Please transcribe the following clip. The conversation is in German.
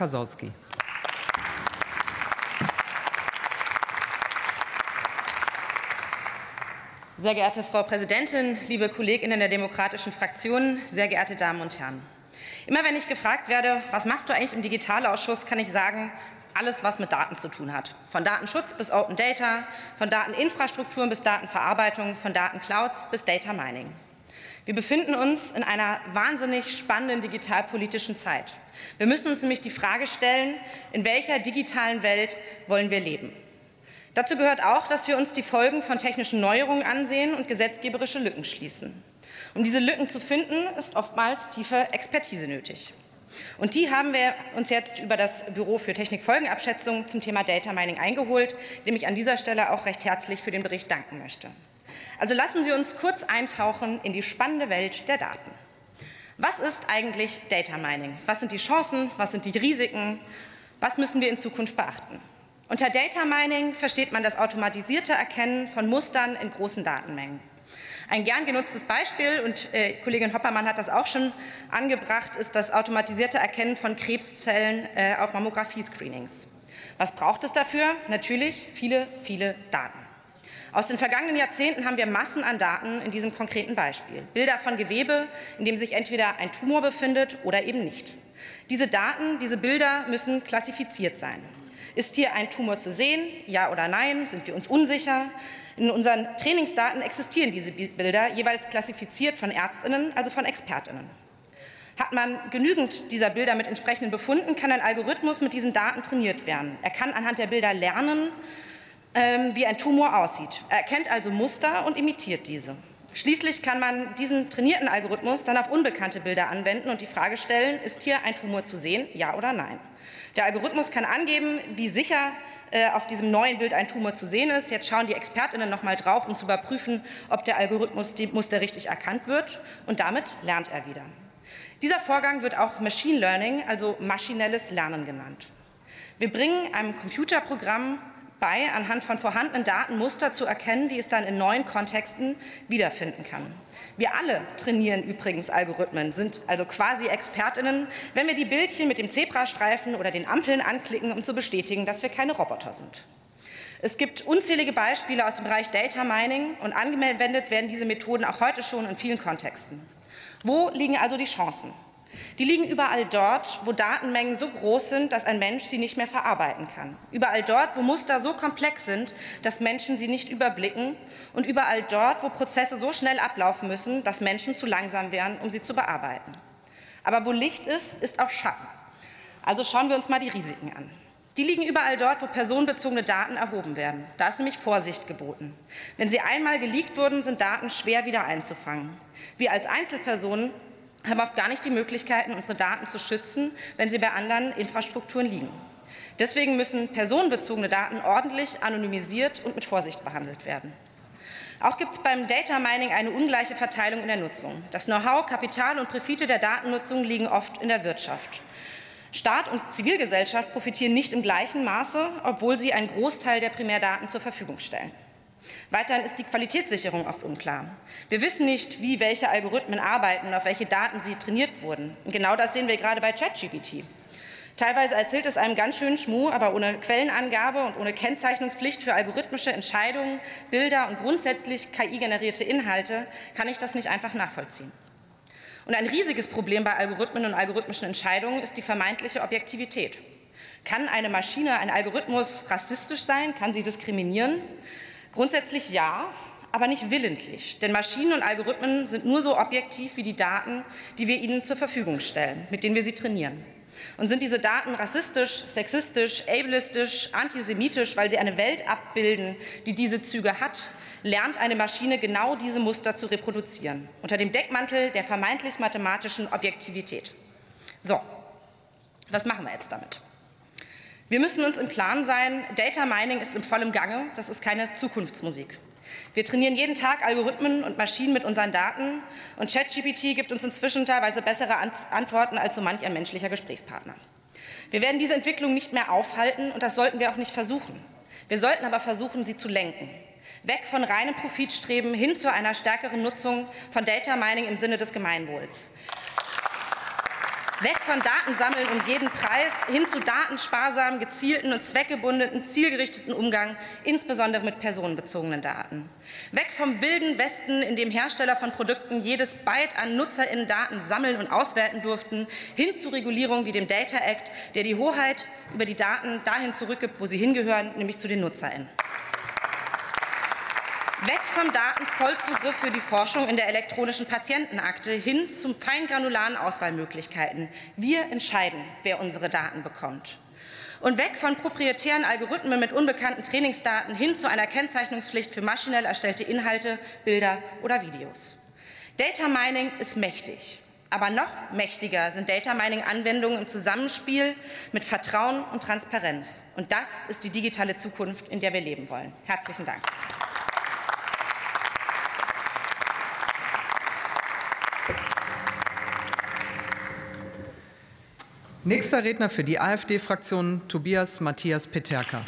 Kasowski. Sehr geehrte Frau Präsidentin, liebe Kolleginnen der demokratischen Fraktionen, sehr geehrte Damen und Herren. Immer wenn ich gefragt werde, was machst du eigentlich im Digitalausschuss, kann ich sagen, alles, was mit Daten zu tun hat. Von Datenschutz bis Open Data, von Dateninfrastrukturen bis Datenverarbeitung, von Datenclouds bis Data Mining. Wir befinden uns in einer wahnsinnig spannenden digitalpolitischen Zeit. Wir müssen uns nämlich die Frage stellen, in welcher digitalen Welt wollen wir leben? Dazu gehört auch, dass wir uns die Folgen von technischen Neuerungen ansehen und gesetzgeberische Lücken schließen. Um diese Lücken zu finden, ist oftmals tiefe Expertise nötig. Und die haben wir uns jetzt über das Büro für Technikfolgenabschätzung zum Thema Data Mining eingeholt, dem ich an dieser Stelle auch recht herzlich für den Bericht danken möchte. Also lassen Sie uns kurz eintauchen in die spannende Welt der Daten. Was ist eigentlich Data Mining? Was sind die Chancen? Was sind die Risiken? Was müssen wir in Zukunft beachten? Unter Data Mining versteht man das automatisierte Erkennen von Mustern in großen Datenmengen. Ein gern genutztes Beispiel, und äh, Kollegin Hoppermann hat das auch schon angebracht, ist das automatisierte Erkennen von Krebszellen äh, auf Mammographie-Screenings. Was braucht es dafür? Natürlich viele, viele Daten. Aus den vergangenen Jahrzehnten haben wir Massen an Daten in diesem konkreten Beispiel. Bilder von Gewebe, in dem sich entweder ein Tumor befindet oder eben nicht. Diese Daten, diese Bilder müssen klassifiziert sein. Ist hier ein Tumor zu sehen? Ja oder nein? Sind wir uns unsicher? In unseren Trainingsdaten existieren diese Bilder jeweils klassifiziert von Ärztinnen, also von Expertinnen. Hat man genügend dieser Bilder mit entsprechenden Befunden, kann ein Algorithmus mit diesen Daten trainiert werden. Er kann anhand der Bilder lernen, wie ein Tumor aussieht. Er erkennt also Muster und imitiert diese. Schließlich kann man diesen trainierten Algorithmus dann auf unbekannte Bilder anwenden und die Frage stellen, ist hier ein Tumor zu sehen, ja oder nein. Der Algorithmus kann angeben, wie sicher äh, auf diesem neuen Bild ein Tumor zu sehen ist. Jetzt schauen die Expertinnen noch mal drauf, um zu überprüfen, ob der Algorithmus die Muster richtig erkannt wird und damit lernt er wieder. Dieser Vorgang wird auch Machine Learning, also maschinelles Lernen genannt. Wir bringen einem Computerprogramm bei, anhand von vorhandenen Daten Muster zu erkennen, die es dann in neuen Kontexten wiederfinden kann. Wir alle trainieren übrigens Algorithmen, sind also quasi Expertinnen, wenn wir die Bildchen mit dem Zebrastreifen oder den Ampeln anklicken, um zu bestätigen, dass wir keine Roboter sind. Es gibt unzählige Beispiele aus dem Bereich Data Mining und angewendet werden diese Methoden auch heute schon in vielen Kontexten. Wo liegen also die Chancen? Die liegen überall dort, wo Datenmengen so groß sind, dass ein Mensch sie nicht mehr verarbeiten kann. Überall dort, wo Muster so komplex sind, dass Menschen sie nicht überblicken. Und überall dort, wo Prozesse so schnell ablaufen müssen, dass Menschen zu langsam wären, um sie zu bearbeiten. Aber wo Licht ist, ist auch Schatten. Also schauen wir uns mal die Risiken an. Die liegen überall dort, wo personenbezogene Daten erhoben werden. Da ist nämlich Vorsicht geboten. Wenn sie einmal geleakt wurden, sind Daten schwer wieder einzufangen. Wir als Einzelpersonen haben oft gar nicht die Möglichkeiten, unsere Daten zu schützen, wenn sie bei anderen Infrastrukturen liegen. Deswegen müssen personenbezogene Daten ordentlich anonymisiert und mit Vorsicht behandelt werden. Auch gibt es beim Data Mining eine ungleiche Verteilung in der Nutzung. Das Know-how, Kapital und Profite der Datennutzung liegen oft in der Wirtschaft. Staat und Zivilgesellschaft profitieren nicht im gleichen Maße, obwohl sie einen Großteil der Primärdaten zur Verfügung stellen. Weiterhin ist die Qualitätssicherung oft unklar. Wir wissen nicht, wie welche Algorithmen arbeiten und auf welche Daten sie trainiert wurden. Genau das sehen wir gerade bei ChatGPT. Teilweise erzählt es einem ganz schönen Schmuh, aber ohne Quellenangabe und ohne Kennzeichnungspflicht für algorithmische Entscheidungen, Bilder und grundsätzlich KI-generierte Inhalte kann ich das nicht einfach nachvollziehen. Und ein riesiges Problem bei Algorithmen und algorithmischen Entscheidungen ist die vermeintliche Objektivität. Kann eine Maschine, ein Algorithmus rassistisch sein? Kann sie diskriminieren? Grundsätzlich ja, aber nicht willentlich. Denn Maschinen und Algorithmen sind nur so objektiv wie die Daten, die wir ihnen zur Verfügung stellen, mit denen wir sie trainieren. Und sind diese Daten rassistisch, sexistisch, ableistisch, antisemitisch, weil sie eine Welt abbilden, die diese Züge hat, lernt eine Maschine genau diese Muster zu reproduzieren, unter dem Deckmantel der vermeintlich mathematischen Objektivität. So, was machen wir jetzt damit? Wir müssen uns im Klaren sein, Data Mining ist im vollen Gange, das ist keine Zukunftsmusik. Wir trainieren jeden Tag Algorithmen und Maschinen mit unseren Daten und ChatGPT gibt uns inzwischen teilweise bessere Antworten als so manch ein menschlicher Gesprächspartner. Wir werden diese Entwicklung nicht mehr aufhalten und das sollten wir auch nicht versuchen. Wir sollten aber versuchen, sie zu lenken. Weg von reinem Profitstreben hin zu einer stärkeren Nutzung von Data Mining im Sinne des Gemeinwohls. Weg von Datensammeln um jeden Preis hin zu datensparsamen, gezielten und zweckgebundenen, zielgerichteten Umgang, insbesondere mit personenbezogenen Daten. Weg vom wilden Westen, in dem Hersteller von Produkten jedes Byte an NutzerInnen-Daten sammeln und auswerten durften, hin zu Regulierung wie dem Data Act, der die Hoheit über die Daten dahin zurückgibt, wo sie hingehören, nämlich zu den NutzerInnen. Weg vom Datenvollzugriff für die Forschung in der elektronischen Patientenakte hin zum feingranularen Auswahlmöglichkeiten. Wir entscheiden, wer unsere Daten bekommt. Und weg von proprietären Algorithmen mit unbekannten Trainingsdaten hin zu einer Kennzeichnungspflicht für maschinell erstellte Inhalte, Bilder oder Videos. Data Mining ist mächtig. Aber noch mächtiger sind Data Mining-Anwendungen im Zusammenspiel mit Vertrauen und Transparenz. Und das ist die digitale Zukunft, in der wir leben wollen. Herzlichen Dank. Nächster Redner für die AfD-Fraktion Tobias Matthias Peterka.